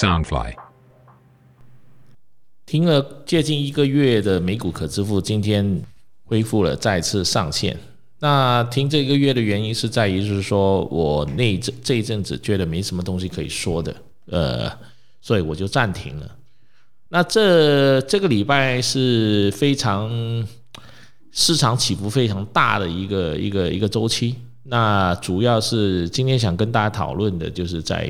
Soundfly。停了接近一个月的美股可支付，今天恢复了再次上线。那停这个月的原因是在于，就是说我那这这一阵子觉得没什么东西可以说的，呃，所以我就暂停了。那这这个礼拜是非常市场起伏非常大的一个一个一个周期。那主要是今天想跟大家讨论的，就是在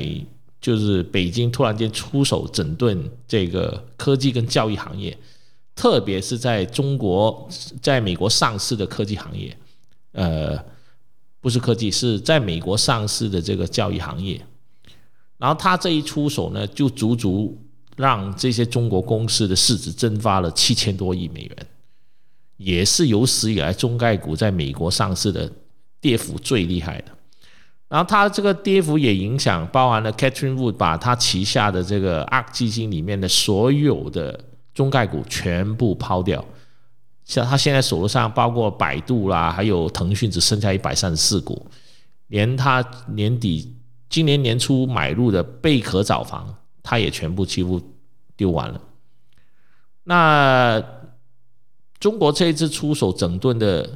就是北京突然间出手整顿这个科技跟教育行业，特别是在中国在美国上市的科技行业，呃，不是科技，是在美国上市的这个教育行业。然后他这一出手呢，就足足让这些中国公司的市值蒸发了七千多亿美元，也是有史以来中概股在美国上市的。跌幅最厉害的，然后它这个跌幅也影响，包含了 Catherine Wood 把他旗下的这个 ARK 基金里面的所有的中概股全部抛掉，像他现在手头上包括百度啦，还有腾讯只剩下一百三十四股，连他年底今年年初买入的贝壳找房，他也全部几乎丢完了。那中国这一次出手整顿的。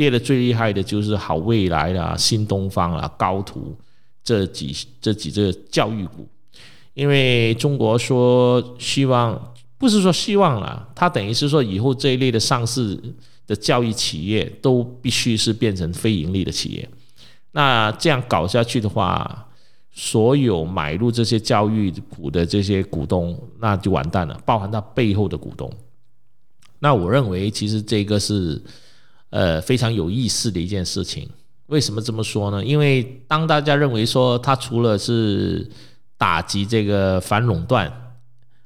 跌的最厉害的就是好未来啦、新东方啦、高途这几这几只教育股，因为中国说希望不是说希望啦，它等于是说以后这一类的上市的教育企业都必须是变成非盈利的企业。那这样搞下去的话，所有买入这些教育股的这些股东那就完蛋了，包含它背后的股东。那我认为其实这个是。呃，非常有意思的一件事情。为什么这么说呢？因为当大家认为说它除了是打击这个反垄断，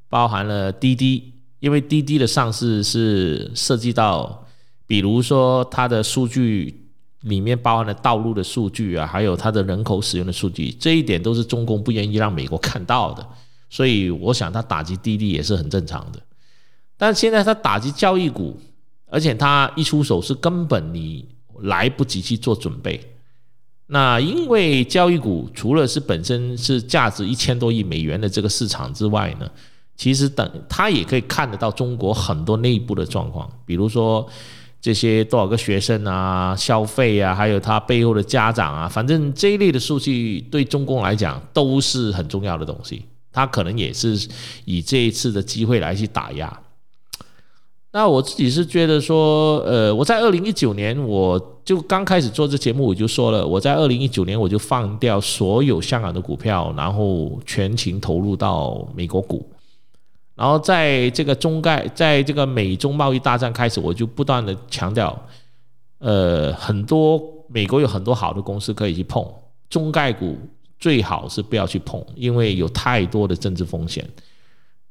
包含了滴滴，因为滴滴的上市是涉及到，比如说它的数据里面包含了道路的数据啊，还有它的人口使用的数据，这一点都是中共不愿意让美国看到的。所以我想它打击滴滴也是很正常的。但现在它打击交易股。而且他一出手是根本你来不及去做准备。那因为交易股除了是本身是价值一千多亿美元的这个市场之外呢，其实等他也可以看得到中国很多内部的状况，比如说这些多少个学生啊、消费啊，还有他背后的家长啊，反正这一类的数据对中共来讲都是很重要的东西。他可能也是以这一次的机会来去打压。那我自己是觉得说，呃，我在二零一九年我就刚开始做这节目，我就说了，我在二零一九年我就放掉所有香港的股票，然后全情投入到美国股。然后在这个中概，在这个美中贸易大战开始，我就不断的强调，呃，很多美国有很多好的公司可以去碰，中概股最好是不要去碰，因为有太多的政治风险。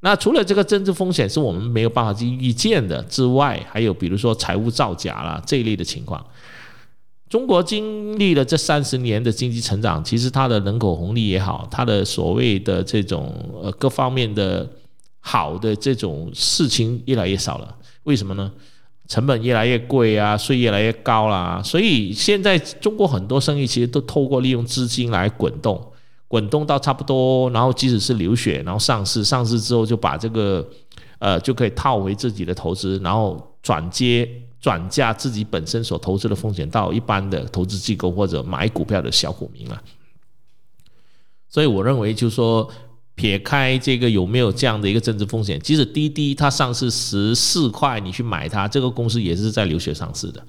那除了这个政治风险是我们没有办法去预见的之外，还有比如说财务造假啦这一类的情况。中国经历了这三十年的经济成长，其实它的人口红利也好，它的所谓的这种呃各方面的好的这种事情越来越少了。为什么呢？成本越来越贵啊，税越来越高啦，所以现在中国很多生意其实都透过利用资金来滚动。滚动到差不多，然后即使是流血，然后上市，上市之后就把这个，呃，就可以套回自己的投资，然后转接转嫁自己本身所投资的风险到一般的投资机构或者买股票的小股民了。所以我认为，就是说，撇开这个有没有这样的一个政治风险，即使滴滴它上市十四块，你去买它，这个公司也是在流血上市的，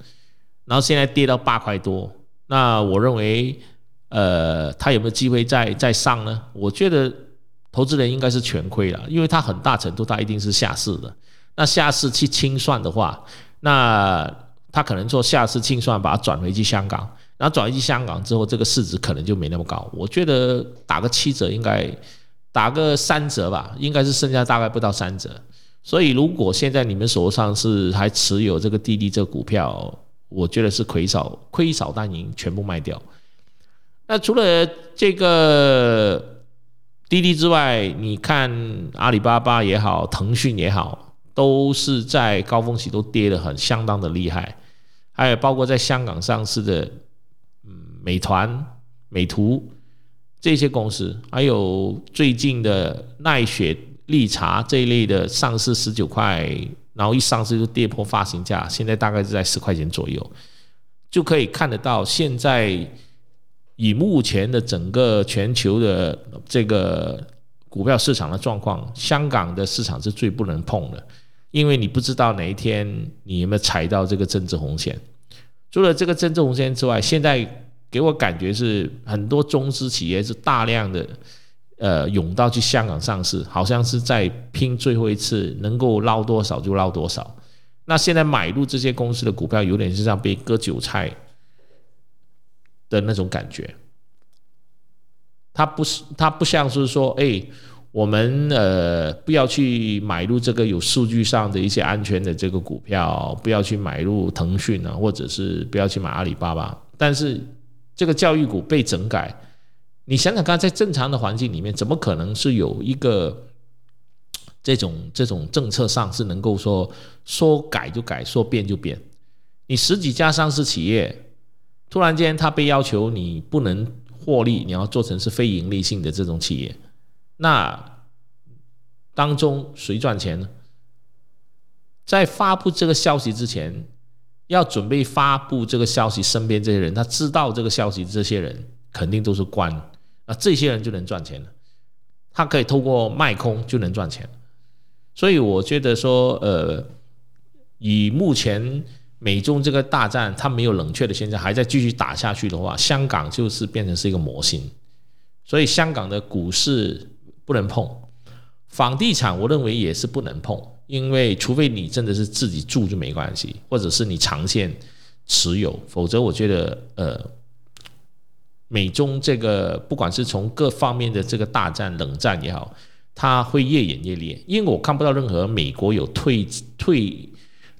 然后现在跌到八块多，那我认为。呃，他有没有机会再再上呢？我觉得投资人应该是全亏了，因为他很大程度他一定是下市的。那下市去清算的话，那他可能做下市清算，把它转回去香港，然后转回去香港之后，这个市值可能就没那么高。我觉得打个七折应该打个三折吧，应该是剩下大概不到三折。所以如果现在你们手上是还持有这个滴滴这股票，我觉得是亏少亏少但赢，全部卖掉。那除了这个滴滴之外，你看阿里巴巴也好，腾讯也好，都是在高峰期都跌得很相当的厉害。还有包括在香港上市的，嗯，美团、美图这些公司，还有最近的奈雪利茶这一类的上市十九块，然后一上市就跌破发行价，现在大概是在十块钱左右，就可以看得到现在以目前的整个全球的这个股票市场的状况，香港的市场是最不能碰的。因为你不知道哪一天你有没有踩到这个政治红线。除了这个政治红线之外，现在给我感觉是很多中资企业是大量的呃涌到去香港上市，好像是在拼最后一次能够捞多少就捞多少。那现在买入这些公司的股票，有点是像被割韭菜的那种感觉。它不是，它不像是说，哎。我们呃不要去买入这个有数据上的一些安全的这个股票，不要去买入腾讯啊，或者是不要去买阿里巴巴。但是这个教育股被整改，你想想看，在正常的环境里面，怎么可能是有一个这种这种政策上是能够说说改就改，说变就变？你十几家上市企业，突然间他被要求你不能获利，你要做成是非盈利性的这种企业。那当中谁赚钱呢？在发布这个消息之前，要准备发布这个消息，身边这些人他知道这个消息，这些人肯定都是官，那这些人就能赚钱了。他可以透过卖空就能赚钱，所以我觉得说，呃，以目前美中这个大战，它没有冷却的现象，还在继续打下去的话，香港就是变成是一个模型，所以香港的股市。不能碰房地产，我认为也是不能碰，因为除非你真的是自己住就没关系，或者是你长线持有，否则我觉得呃，美中这个不管是从各方面的这个大战冷战也好，它会越演越烈，因为我看不到任何美国有退退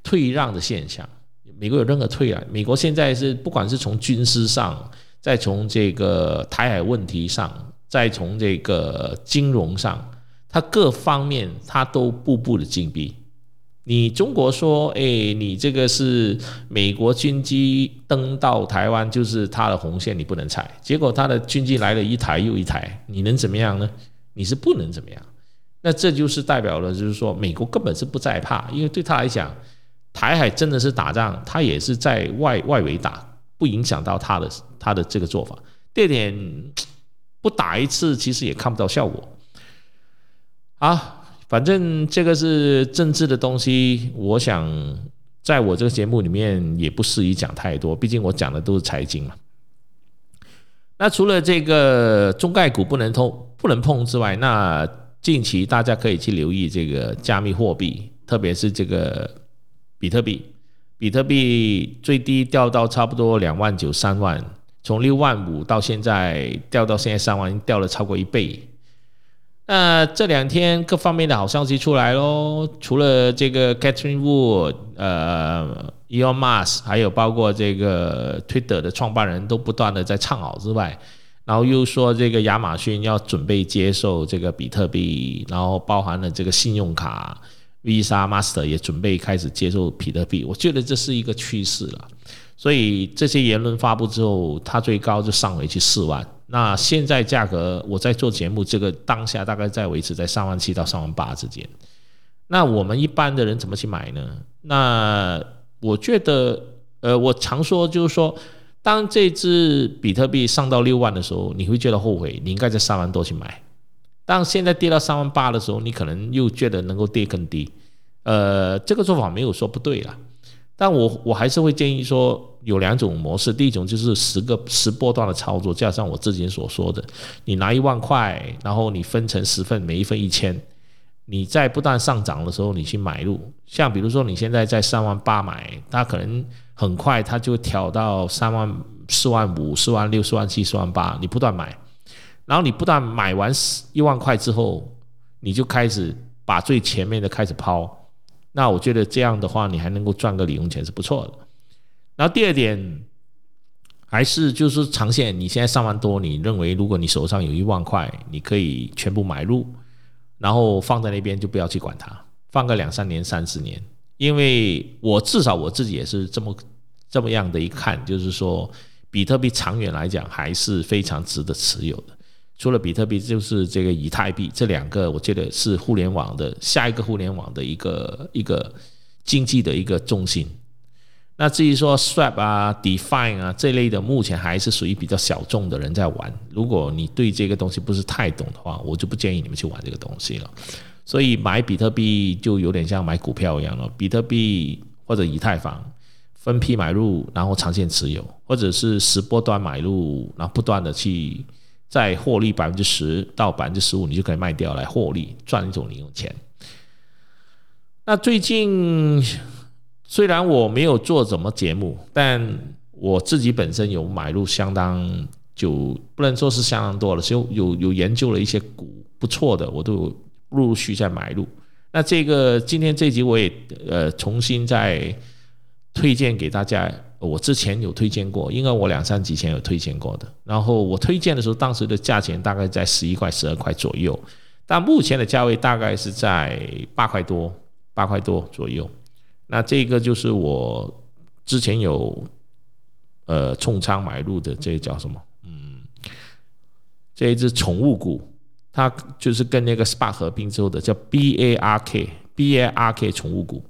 退让的现象，美国有任何退啊，美国现在是不管是从军事上，再从这个台海问题上。再从这个金融上，它各方面它都步步的紧逼。你中国说，哎，你这个是美国军机登到台湾，就是它的红线，你不能踩。结果它的军机来了一台又一台，你能怎么样呢？你是不能怎么样。那这就是代表了，就是说美国根本是不在怕，因为对他来讲，台海真的是打仗，他也是在外外围打，不影响到他的他的这个做法。这点。不打一次，其实也看不到效果。啊，反正这个是政治的东西，我想在我这个节目里面也不适宜讲太多，毕竟我讲的都是财经嘛。那除了这个中概股不能通不能碰之外，那近期大家可以去留意这个加密货币，特别是这个比特币。比特币最低掉到差不多两万九三万。从六万五到现在掉到现在三万，掉了超过一倍。那这两天各方面的好消息出来喽，除了这个 Catherine Wood、呃 Elon Musk，还有包括这个 Twitter 的创办人都不断的在唱好之外，然后又说这个亚马逊要准备接受这个比特币，然后包含了这个信用卡 Visa、Master 也准备开始接受比特币。我觉得这是一个趋势了。所以这些言论发布之后，它最高就上回去四万。那现在价格，我在做节目这个当下大概在维持在三万七到三万八之间。那我们一般的人怎么去买呢？那我觉得，呃，我常说就是说，当这只比特币上到六万的时候，你会觉得后悔，你应该在三万多去买。当现在跌到三万八的时候，你可能又觉得能够跌更低。呃，这个做法没有说不对了。但我我还是会建议说，有两种模式。第一种就是十个十波段的操作，加上我之前所说的，你拿一万块，然后你分成十份，每一份一千，你在不断上涨的时候，你去买入。像比如说你现在在三万八买，它可能很快它就调到三万四万五、四万六、四万七、四万八，你不断买，然后你不但买完一万块之后，你就开始把最前面的开始抛。那我觉得这样的话，你还能够赚个零用钱是不错的。然后第二点，还是就是长线，你现在三万多，你认为如果你手上有一万块，你可以全部买入，然后放在那边就不要去管它，放个两三年、三十年。因为我至少我自己也是这么这么样的一看，就是说比特币长远来讲还是非常值得持有的。除了比特币，就是这个以太币，这两个我觉得是互联网的下一个互联网的一个一个经济的一个中心。那至于说 Swap 啊、Define 啊这类的，目前还是属于比较小众的人在玩。如果你对这个东西不是太懂的话，我就不建议你们去玩这个东西了。所以买比特币就有点像买股票一样了，比特币或者以太坊分批买入，然后长线持有，或者是十波段买入，然后不断的去再获利百分之十到百分之十五，你就可以卖掉来获利赚一种零用钱。那最近。虽然我没有做什么节目，但我自己本身有买入相当就不能说是相当多了，就有有研究了一些股不错的，我都有陆陆续在买入。那这个今天这集我也呃重新再推荐给大家，我之前有推荐过，因为我两三集前有推荐过的。然后我推荐的时候，当时的价钱大概在十一块、十二块左右，但目前的价位大概是在八块多、八块多左右。那这个就是我之前有呃重仓买入的，这个叫什么？嗯，这一只宠物股，它就是跟那个 SPA 合并之后的，叫 BARK，BARK 宠物股。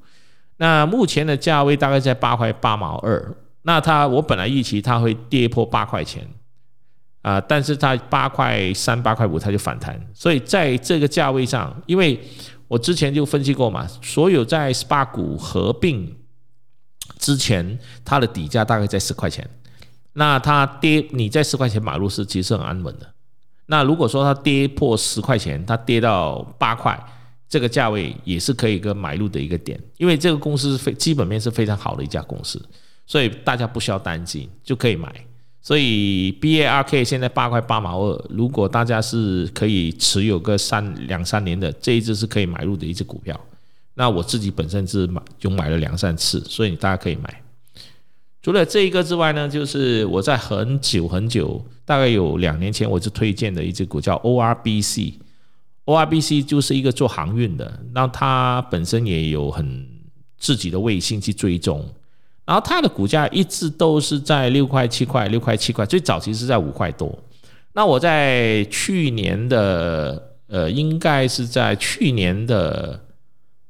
那目前的价位大概在八块八毛二。那它我本来预期它会跌破八块钱啊，但是它八块三、八块五它就反弹，所以在这个价位上，因为。我之前就分析过嘛，所有在 SPA 股合并之前，它的底价大概在十块钱。那它跌，你在十块钱买入是其实很安稳的。那如果说它跌破十块钱，它跌到八块，这个价位也是可以跟买入的一个点，因为这个公司非基本面是非常好的一家公司，所以大家不需要担心，就可以买。所以 B A R K 现在八块八毛二，如果大家是可以持有个三两三年的，这一只是可以买入的一只股票。那我自己本身是买，就买了两三次，所以大家可以买。除了这一个之外呢，就是我在很久很久，大概有两年前，我就推荐的一只股叫 O R B C。O R B C 就是一个做航运的，那它本身也有很自己的卫星去追踪。然后它的股价一直都是在六块七块，六块七块，最早其实是在五块多。那我在去年的呃，应该是在去年的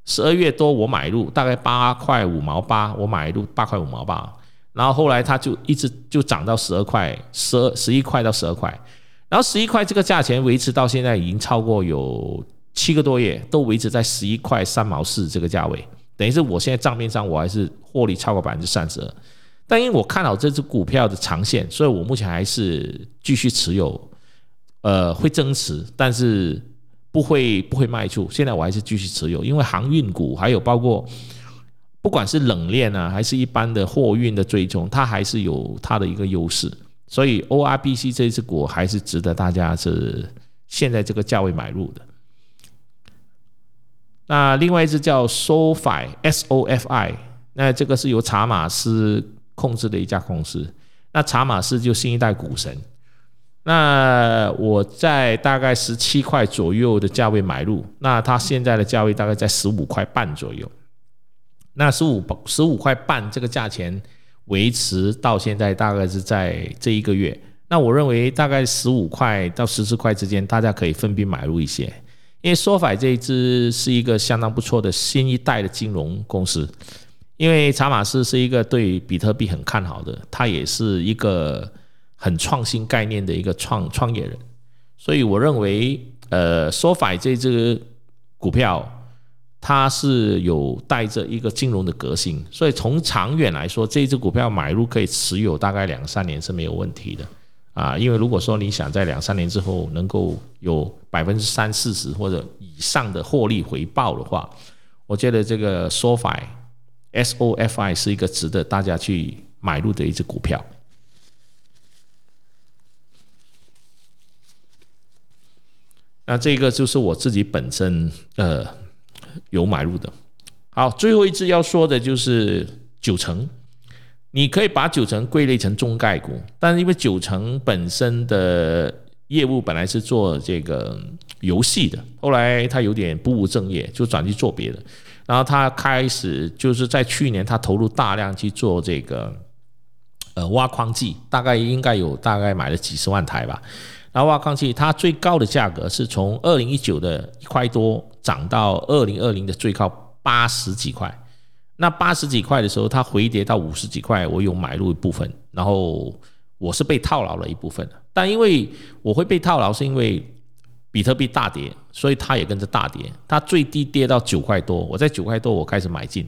十二月多，我买入大概八块五毛八，我买入八块五毛八。然后后来它就一直就涨到十二块，十二十一块到十二块。然后十一块这个价钱维持到现在已经超过有七个多月，都维持在十一块三毛四这个价位。等于是我现在账面上我还是获利超过百分之三十二，但因为我看好这只股票的长线，所以我目前还是继续持有，呃，会增持，但是不会不会卖出。现在我还是继续持有，因为航运股还有包括不管是冷链啊，还是一般的货运的追踪，它还是有它的一个优势，所以 O R B C 这只股还是值得大家是现在这个价位买入的。那另外一只叫 SoFi，S O F I，那这个是由查马斯控制的一家公司。那查马斯就新一代股神。那我在大概十七块左右的价位买入，那它现在的价位大概在十五块半左右。那十五十五块半这个价钱维持到现在，大概是在这一个月。那我认为大概十五块到十四块之间，大家可以分别买入一些。因为 SoFi 这一支是一个相当不错的新一代的金融公司，因为查马斯是一个对比特币很看好的，他也是一个很创新概念的一个创创业人，所以我认为，呃，SoFi 这支股票它是有带着一个金融的革新，所以从长远来说，这支股票买入可以持有大概两三年是没有问题的。啊，因为如果说你想在两三年之后能够有百分之三四十或者以上的获利回报的话，我觉得这个 SoFi S O F I 是一个值得大家去买入的一只股票。那这个就是我自己本身呃有买入的。好，最后一只要说的就是九成。你可以把九成归类成中概股，但是因为九成本身的业务本来是做这个游戏的，后来他有点不务正业，就转去做别的。然后他开始就是在去年，他投入大量去做这个呃挖矿机，大概应该有大概买了几十万台吧。然后挖矿机它最高的价格是从二零一九的一块多涨到二零二零的最高八十几块。那八十几块的时候，它回跌到五十几块，我有买入一部分，然后我是被套牢了一部分。但因为我会被套牢，是因为比特币大跌，所以它也跟着大跌。它最低跌到九块多，我在九块多我开始买进。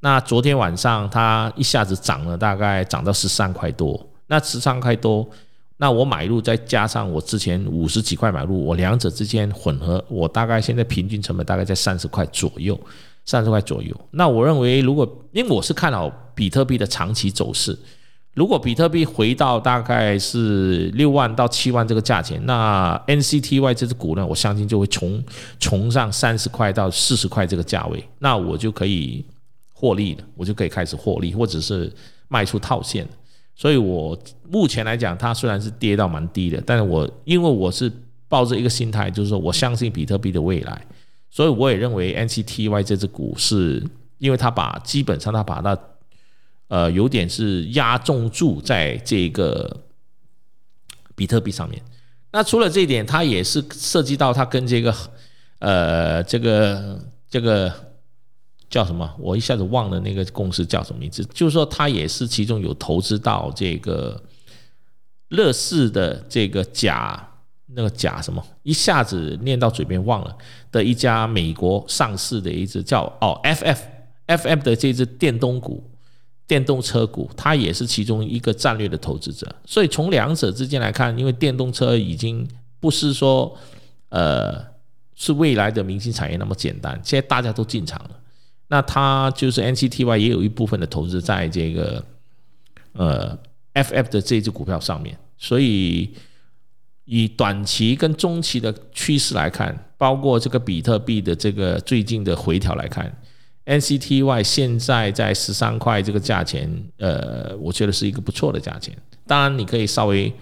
那昨天晚上它一下子涨了，大概涨到十三块多。那十三块多，那我买入再加上我之前五十几块买入，我两者之间混合，我大概现在平均成本大概在三十块左右，三十块左右。那我认为，如果因为我是看好比特币的长期走势，如果比特币回到大概是六万到七万这个价钱，那 NCTY 这只股呢，我相信就会从从上三十块到四十块这个价位，那我就可以获利了，我就可以开始获利，或者是卖出套现。所以，我目前来讲，它虽然是跌到蛮低的，但是我因为我是抱着一个心态，就是说我相信比特币的未来，所以我也认为 NCTY 这只股是，因为它把基本上它把它呃有点是压重注在这个比特币上面。那除了这一点，它也是涉及到它跟这个呃这个这个。叫什么？我一下子忘了那个公司叫什么名字。就是说，它也是其中有投资到这个乐视的这个甲那个甲什么，一下子念到嘴边忘了的一家美国上市的一只叫哦 FF FF 的这只电动股电动车股，它也是其中一个战略的投资者。所以从两者之间来看，因为电动车已经不是说呃是未来的明星产业那么简单，现在大家都进场了。那它就是 NCTY 也有一部分的投资在这个呃 FF 的这只股票上面，所以以短期跟中期的趋势来看，包括这个比特币的这个最近的回调来看，NCTY 现在在十三块这个价钱，呃，我觉得是一个不错的价钱。当然，你可以稍微。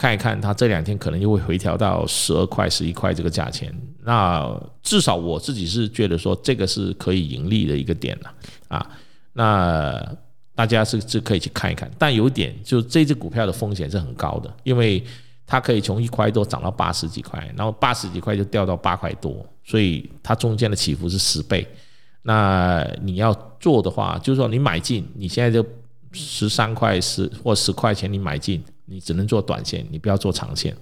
看一看，它这两天可能又会回调到十二块、十一块这个价钱。那至少我自己是觉得说，这个是可以盈利的一个点了啊。那大家是是可以去看一看。但有点，就这只股票的风险是很高的，因为它可以从一块多涨到八十几块，然后八十几块就掉到八块多，所以它中间的起伏是十倍。那你要做的话，就是说你买进，你现在就十三块十或十块钱你买进。你只能做短线，你不要做长线。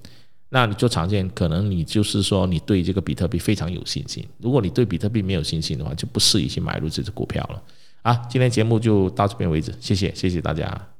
那你做长线，可能你就是说你对这个比特币非常有信心。如果你对比特币没有信心的话，就不适宜去买入这只股票了。啊，今天节目就到这边为止，谢谢，谢谢大家。